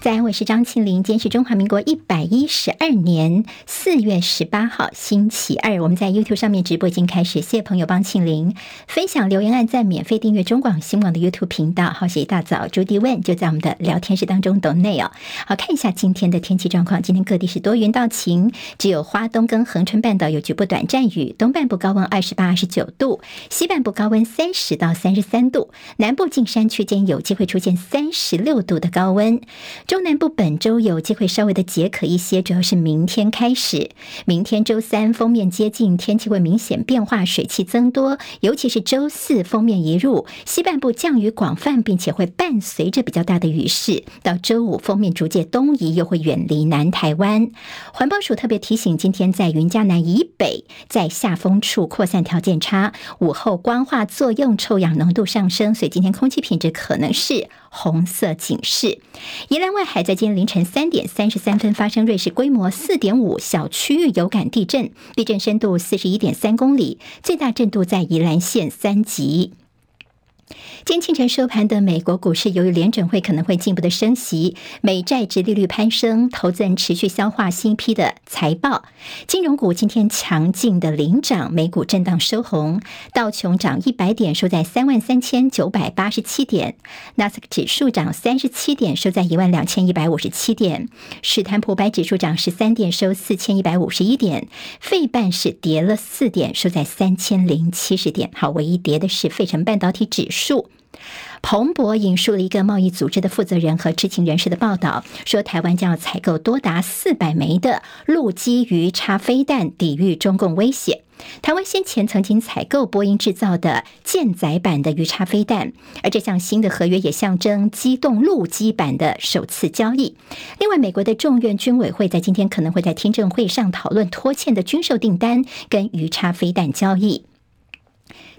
在，我是张庆玲。今天是中华民国一百一十二年四月十八号，星期二。我们在 YouTube 上面直播已经开始，谢谢朋友帮庆玲分享留言、按赞、免费订阅中广新闻网的 YouTube 频道。好，谢谢大早朱迪问就在我们的聊天室当中等内哦。好，看一下今天的天气状况。今天各地是多云到晴，只有花东跟恒春半岛有局部短暂雨。东半部高温二十八、二十九度，西半部高温三十到三十三度，南部近山区间有机会出现三十六度的高温。中南部本周有机会稍微的解渴一些，主要是明天开始。明天周三锋面接近，天气会明显变化，水汽增多，尤其是周四锋面一入，西半部降雨广泛，并且会伴随着比较大的雨势。到周五锋面逐渐东移，又会远离南台湾。环保署特别提醒，今天在云嘉南以北，在下风处扩散条件差，午后光化作用，臭氧浓度上升，所以今天空气品质可能是红色警示。宜兰外海在今天凌晨三点三十三分发生瑞士规模四点五小区域有感地震，地震深度四十一点三公里，最大震度在宜兰县三级。今天清晨收盘的美国股市，由于联准会可能会进一步的升息，美债殖利率攀升，投资人持续消化新一批的财报。金融股今天强劲的领涨，美股震荡收红，道琼涨一百点，收在三万三千九百八十七点；纳斯克指数涨三十七点，收在一万两千一百五十七点；史坦普白指数涨十三点，收四千一百五十一点；费半是跌了四点，收在三千零七十点。好，唯一跌的是费城半导体指数。述彭博引述了一个贸易组织的负责人和知情人士的报道，说台湾将要采购多达四百枚的陆基鱼叉飞弹，抵御中共威胁。台湾先前曾经采购波音制造的舰载版的鱼叉飞弹，而这项新的合约也象征机动陆基版的首次交易。另外，美国的众院军委会在今天可能会在听证会上讨论拖欠的军售订单跟鱼叉飞弹交易。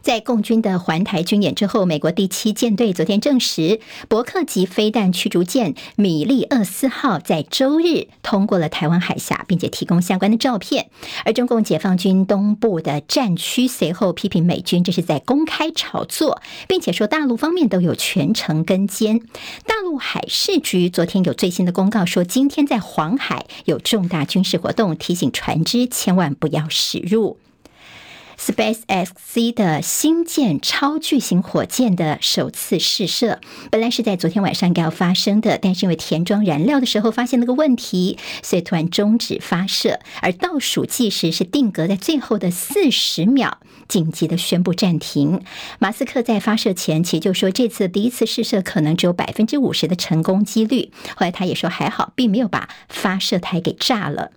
在共军的环台军演之后，美国第七舰队昨天证实，伯克级飞弹驱逐舰米利厄斯号在周日通过了台湾海峡，并且提供相关的照片。而中共解放军东部的战区随后批评美军这是在公开炒作，并且说大陆方面都有全程跟监。大陆海事局昨天有最新的公告说，今天在黄海有重大军事活动，提醒船只千万不要驶入。SpaceX 的星舰超巨型火箭的首次试射，本来是在昨天晚上应该要发生的，但是因为填装燃料的时候发现了个问题，所以突然终止发射。而倒数计时是定格在最后的四十秒，紧急的宣布暂停。马斯克在发射前其就说，这次第一次试射可能只有百分之五十的成功几率。后来他也说还好，并没有把发射台给炸了。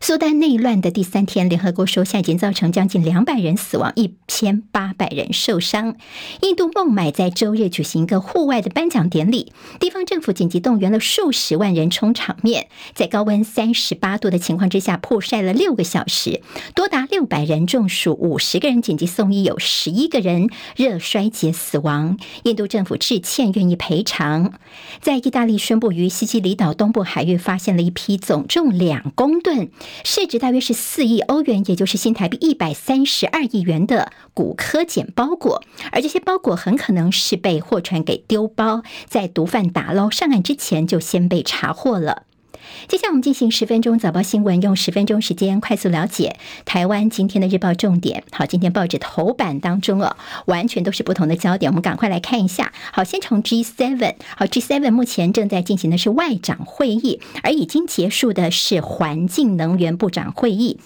苏丹内乱的第三天，联合国说，现在已经造成将近两百人死亡，一千八百人受伤。印度孟买在周日举行一个户外的颁奖典礼，地方政府紧急动员了数十万人冲场面，在高温三十八度的情况之下，曝晒了六个小时，多达六百人中暑，五十个人紧急送医，有十一个人热衰竭死亡。印度政府致歉，愿意赔偿。在意大利宣布于西西里岛东部海域发现了一批总重两公吨。市值大约是四亿欧元，也就是新台币一百三十二亿元的骨科检包裹，而这些包裹很可能是被货船给丢包，在毒贩打捞上岸之前就先被查获了。接下来我们进行十分钟早报新闻，用十分钟时间快速了解台湾今天的日报重点。好，今天报纸头版当中哦，完全都是不同的焦点，我们赶快来看一下。好，先从 G7，好，G7 目前正在进行的是外长会议，而已经结束的是环境能源部长会议。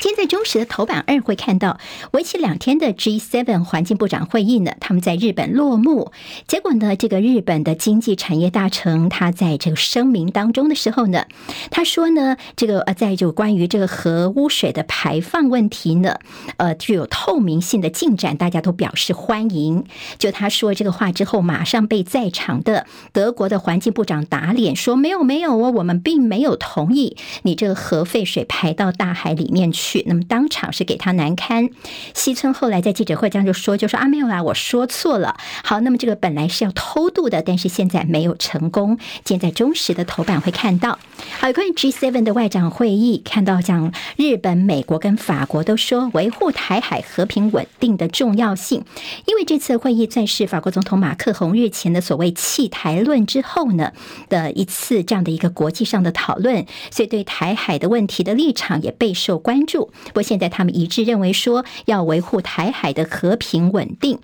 今天在中时的头版二会看到，为期两天的 G7 环境部长会议呢，他们在日本落幕。结果呢，这个日本的经济产业大臣他在这个声明当中的时候呢，他说呢，这个呃，在就关于这个核污水的排放问题呢，呃，具有透明性的进展，大家都表示欢迎。就他说这个话之后，马上被在场的德国的环境部长打脸，说没有没有哦，我们并没有同意你这个核废水排到大海里面去。去，那么当场是给他难堪。西村后来在记者会上就说，就说啊没有啦，我说错了。好，那么这个本来是要偷渡的，但是现在没有成功。现在中时的头版会看到，好，关于 G7 的外长会议，看到像日本、美国跟法国都说维护台海和平稳定的重要性，因为这次会议算是法国总统马克宏日前的所谓弃台论之后呢的一次这样的一个国际上的讨论，所以对台海的问题的立场也备受关注。不过现在他们一致认为说要维护台海的和平稳定。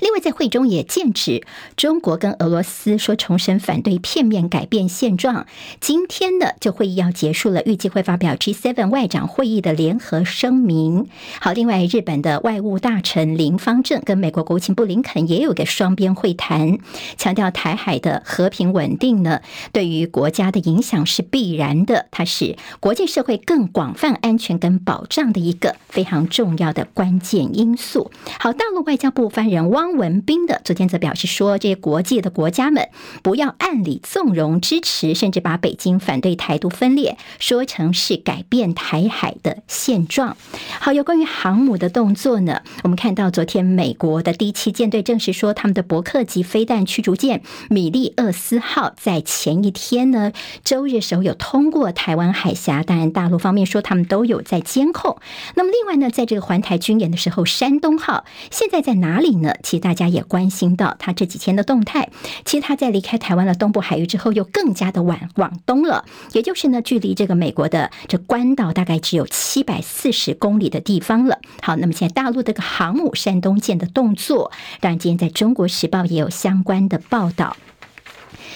另外，在会中也剑指中国跟俄罗斯，说重申反对片面改变现状。今天的就会议要结束了，预计会发表 G7 外长会议的联合声明。好，另外日本的外务大臣林芳正跟美国国务卿布林肯也有个双边会谈，强调台海的和平稳定呢，对于国家的影响是必然的，它是国际社会更广泛安全跟保障的一个非常重要的关键因素。好，大陆外交部发言人。汪文斌的昨天则表示说，这些国际的国家们不要暗里纵容支持，甚至把北京反对台独分裂说成是改变台海的现状。好，有关于航母的动作呢，我们看到昨天美国的第七舰队证实说，他们的伯克级飞弹驱逐舰米利厄斯号在前一天呢，周日时候有通过台湾海峡。当然，大陆方面说他们都有在监控。那么，另外呢，在这个环台军演的时候，山东号现在在哪里呢？其实大家也关心到他这几天的动态。其实他在离开台湾的东部海域之后，又更加的往往东了，也就是呢，距离这个美国的这关岛大概只有七百四十公里的地方了。好，那么现在大陆这个航母山东舰的动作，当然今天在中国时报也有相关的报道。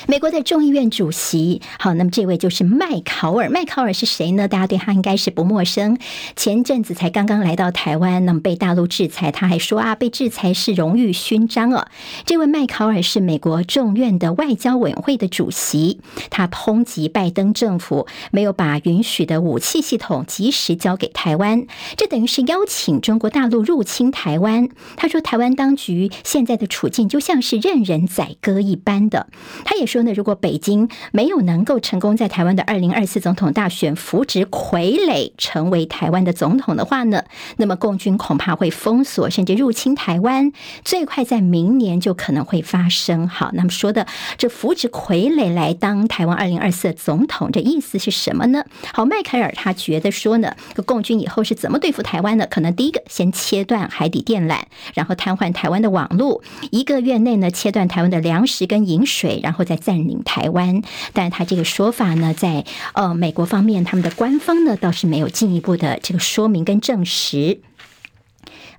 美国的众议院主席，好，那么这位就是麦考尔。麦考尔是谁呢？大家对他应该是不陌生。前阵子才刚刚来到台湾，那么被大陆制裁，他还说啊，被制裁是荣誉勋章哦。这位麦考尔是美国众院的外交委员会的主席，他抨击拜登政府没有把允许的武器系统及时交给台湾，这等于是邀请中国大陆入侵台湾。他说，台湾当局现在的处境就像是任人宰割一般的。他也。说呢，如果北京没有能够成功在台湾的二零二四总统大选扶植傀儡成为台湾的总统的话呢，那么共军恐怕会封锁甚至入侵台湾，最快在明年就可能会发生。好，那么说的这扶植傀儡来当台湾二零二四总统，这意思是什么呢？好，迈凯尔他觉得说呢，共军以后是怎么对付台湾呢？可能第一个先切断海底电缆，然后瘫痪台湾的网络，一个月内呢切断台湾的粮食跟饮水，然后再。占领台湾，但是他这个说法呢，在呃美国方面，他们的官方呢倒是没有进一步的这个说明跟证实。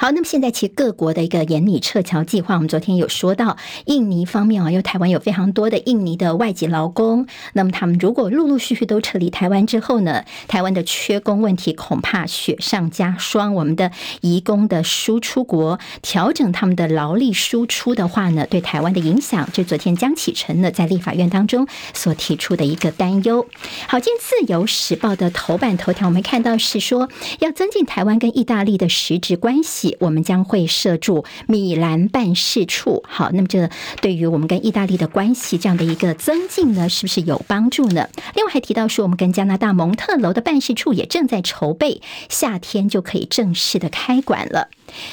好，那么现在其实各国的一个严拟撤侨计划，我们昨天有说到，印尼方面啊，因为台湾有非常多的印尼的外籍劳工，那么他们如果陆陆续续都撤离台湾之后呢，台湾的缺工问题恐怕雪上加霜。我们的移工的输出国调整他们的劳力输出的话呢，对台湾的影响，就昨天江启臣呢在立法院当中所提出的一个担忧。好，今天自由时报的头版头条，我们看到是说要增进台湾跟意大利的实质关系我们将会设驻米兰办事处。好，那么这对于我们跟意大利的关系这样的一个增进呢，是不是有帮助呢？另外还提到说，我们跟加拿大蒙特娄的办事处也正在筹备，夏天就可以正式的开馆了。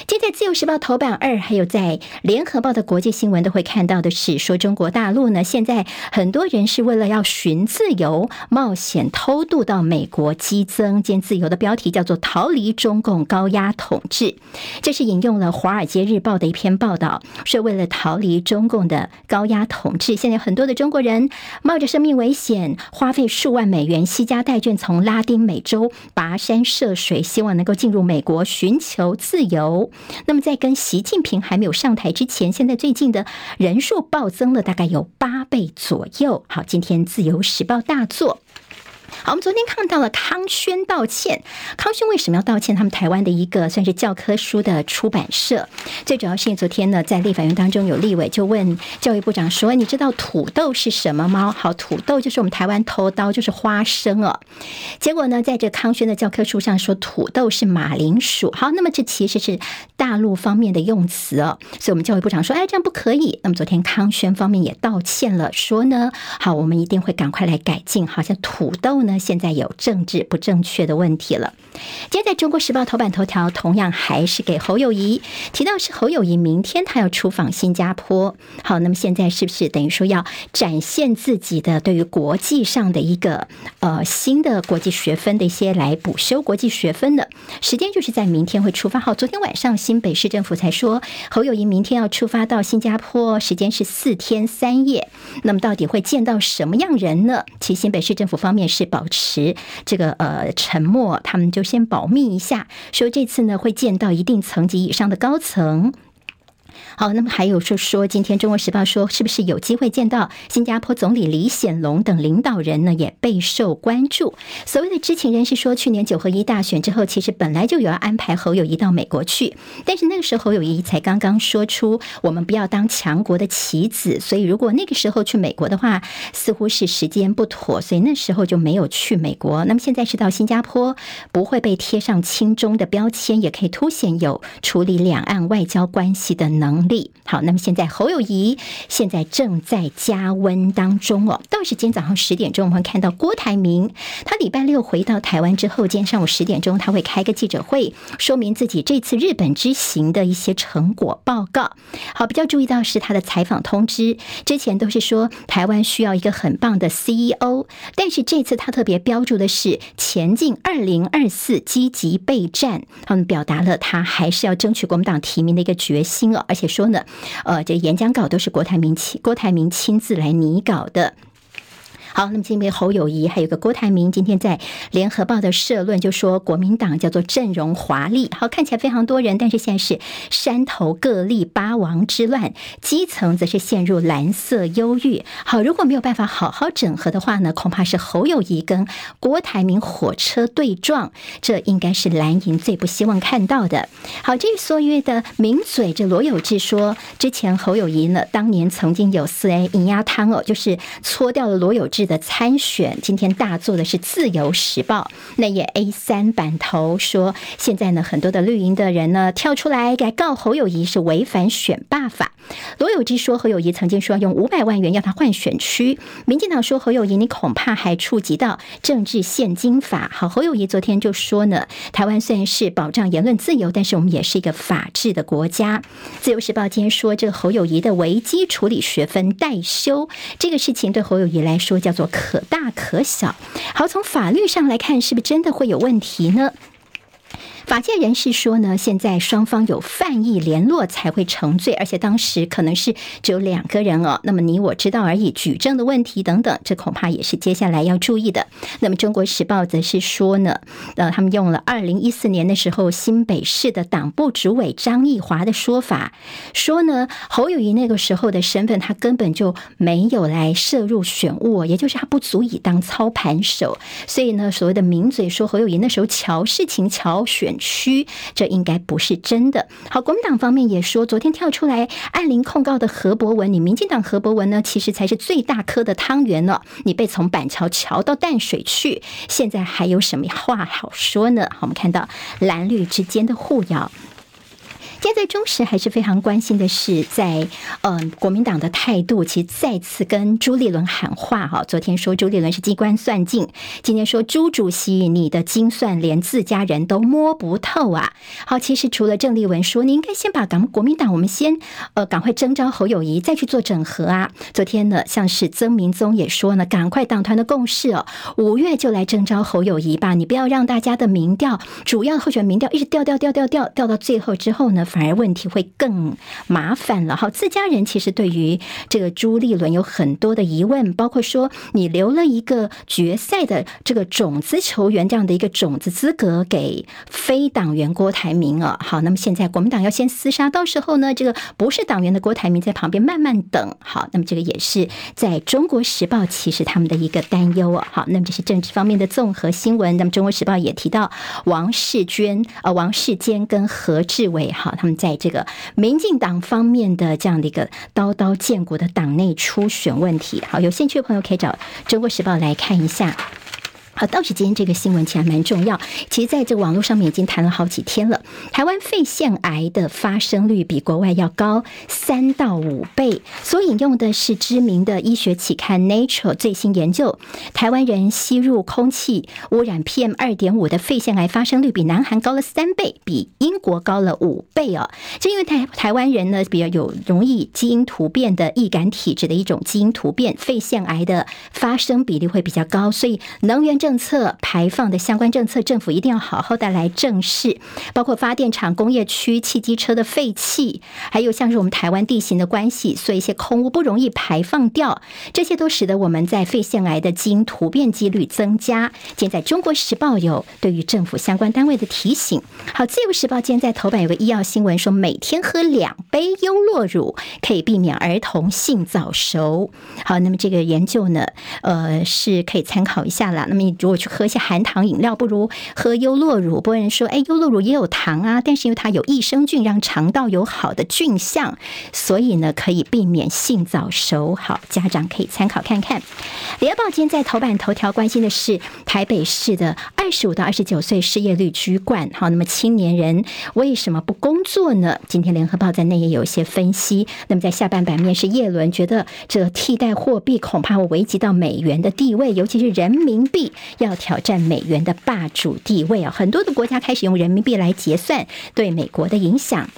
今天在《自由时报》头版二，还有在《联合报》的国际新闻都会看到的是，说中国大陆呢，现在很多人是为了要寻自由，冒险偷渡到美国激增。兼自由的标题叫做“逃离中共高压统治”，这是引用了《华尔街日报》的一篇报道，说为了逃离中共的高压统治，现在很多的中国人冒着生命危险，花费数万美元，西家带眷从拉丁美洲跋山涉水，希望能够进入美国寻求自由。那么，在跟习近平还没有上台之前，现在最近的人数暴增了，大概有八倍左右。好，今天自由时报大作。好，我们昨天看到了康轩道歉。康轩为什么要道歉？他们台湾的一个算是教科书的出版社，最主要是因为昨天呢，在立法院当中有立委就问教育部长说：“你知道土豆是什么吗？”好，土豆就是我们台湾头刀，就是花生哦。结果呢，在这康轩的教科书上说土豆是马铃薯。好，那么这其实是大陆方面的用词哦，所以我们教育部长说，哎，这样不可以。那么昨天康轩方面也道歉了，说呢，好，我们一定会赶快来改进。好像土豆呢，现在有政治不正确的问题了。今天在中国时报头版头条，同样还是给侯友谊提到是侯友谊明天他要出访新加坡。好，那么现在是不是等于说要展现自己的对于国际上的一个呃新的国际学分的一些来补修国际学分的时间，就是在明天会出发。好，昨天晚上新北市政府才说侯友谊明天要出发到新加坡，时间是四天三夜。那么到底会见到什么样人呢？其实新北市政府方面是保持这个呃沉默，他们就先保密一下，说这次呢会见到一定层级以上的高层。好，那么还有就是说，今天《中国时报》说，是不是有机会见到新加坡总理李显龙等领导人呢？也备受关注。所谓的知情人士说，去年九合一大选之后，其实本来就有要安排侯友谊到美国去，但是那个时候侯友谊才刚刚说出我们不要当强国的棋子，所以如果那个时候去美国的话，似乎是时间不妥，所以那时候就没有去美国。那么现在是到新加坡，不会被贴上亲中的标签，也可以凸显有处理两岸外交关系的能。能力好，那么现在侯友宜现在正在加温当中哦。倒是今天早上十点钟，我们看到郭台铭，他礼拜六回到台湾之后，今天上午十点钟他会开个记者会，说明自己这次日本之行的一些成果报告。好，比较注意到是他的采访通知，之前都是说台湾需要一个很棒的 CEO，但是这次他特别标注的是前进二零二四积极备战，他们表达了他还是要争取国民党提名的一个决心哦，而且。说呢，呃，这演讲稿都是郭台铭亲郭台铭亲自来拟稿的。好，那么今天侯友谊还有个郭台铭，今天在联合报的社论就说，国民党叫做阵容华丽，好，看起来非常多人，但是现在是山头各立八王之乱，基层则是陷入蓝色忧郁。好，如果没有办法好好整合的话呢，恐怕是侯友谊跟郭台铭火车对撞，这应该是蓝营最不希望看到的。好，至于所谓的名嘴，这罗友志说，之前侯友谊呢，当年曾经有四 A 饮鸭汤哦，就是搓掉了罗友志的参选，今天大做的是《自由时报》那页 A 三版头，说现在呢，很多的绿营的人呢跳出来改告侯友谊是违反选罢法。罗友志说侯友谊曾经说用五百万元要他换选区，民进党说侯友宜你恐怕还触及到政治献金法。好，侯友宜昨天就说呢，台湾虽然是保障言论自由，但是我们也是一个法治的国家。《自由时报》今天说这个侯友宜的危机处理学分待修这个事情，对侯友宜来说叫。叫做可大可小，好，从法律上来看，是不是真的会有问题呢？法界人士说呢，现在双方有犯意联络才会成罪，而且当时可能是只有两个人哦。那么你我知道而已，举证的问题等等，这恐怕也是接下来要注意的。那么《中国时报》则是说呢，呃，他们用了二零一四年的时候新北市的党部主委张义华的说法，说呢侯友宜那个时候的身份，他根本就没有来涉入选务，也就是他不足以当操盘手。所以呢，所谓的名嘴说侯友宜那时候乔事情、乔选。区，这应该不是真的。好，国民党方面也说，昨天跳出来按铃控告的何博文，你民进党何博文呢，其实才是最大颗的汤圆呢。你被从板桥桥到淡水去，现在还有什么话好说呢？好，我们看到蓝绿之间的互咬。现在中时还是非常关心的是，在嗯国民党的态度，其实再次跟朱立伦喊话哈。昨天说朱立伦是机关算尽，今天说朱主席你的精算连自家人都摸不透啊。好，其实除了郑丽文说，你应该先把港国民党，我们先呃赶快征召侯友谊，再去做整合啊。昨天呢，像是曾明宗也说呢，赶快党团的共识哦，五月就来征召侯友谊吧，你不要让大家的民调，主要候选民调一直掉掉掉掉掉掉到最后之后呢。反而问题会更麻烦了。好，自家人其实对于这个朱立伦有很多的疑问，包括说你留了一个决赛的这个种子球员这样的一个种子资格给非党员郭台铭啊。好，那么现在国民党要先厮杀，到时候呢，这个不是党员的郭台铭在旁边慢慢等。好，那么这个也是在中国时报其实他们的一个担忧啊。好，那么这是政治方面的综合新闻。那么中国时报也提到王世娟啊，王世坚跟何志伟哈。他们在这个民进党方面的这样的一个刀刀建国的党内初选问题，好，有兴趣的朋友可以找《中国时报》来看一下。好，倒是今天这个新闻其实还蛮重要。其实，在这个网络上面已经谈了好几天了。台湾肺腺癌的发生率比国外要高三到五倍。所引用的是知名的医学期刊《Nature》最新研究，台湾人吸入空气污染 PM 二点五的肺腺癌发生率比南韩高了三倍，比英国高了五倍哦。就因为台台湾人呢比较有容易基因突变的易感体质的一种基因突变，肺腺癌的发生比例会比较高，所以能源这政策排放的相关政策，政府一定要好好的来正视，包括发电厂、工业区、汽机车的废气，还有像是我们台湾地形的关系，所以一些空污不容易排放掉，这些都使得我们在肺腺癌的基因突变几率增加。现在《中国时报》有对于政府相关单位的提醒。好，《自由时报》今天在头版有个医药新闻，说每天喝两杯优酪乳可以避免儿童性早熟。好，那么这个研究呢，呃，是可以参考一下啦。那么如果去喝一些含糖饮料，不如喝优酪乳。不然说，哎，优酪乳也有糖啊，但是因为它有益生菌，让肠道有好的菌相，所以呢，可以避免性早熟。好，家长可以参考看看。联合报今天在头版头条关心的是台北市的二十五到二十九岁失业率居冠。好，那么青年人为什么不工作呢？今天联合报在内也有一些分析。那么在下半版面是叶伦觉得这替代货币恐怕会危及到美元的地位，尤其是人民币要挑战美元的霸主地位啊！很多的国家开始用人民币来结算，对美国的影响。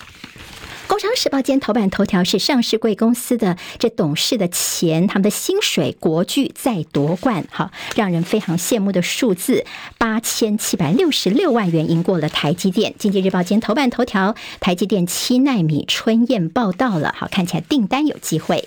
工商时报今天头版头条是上市贵公司的这董事的钱，他们的薪水，国巨再夺冠，好，让人非常羡慕的数字，八千七百六十六万元，赢过了台积电。经济日报今天头版头条，台积电七纳米春燕报道了，好，看起来订单有机会。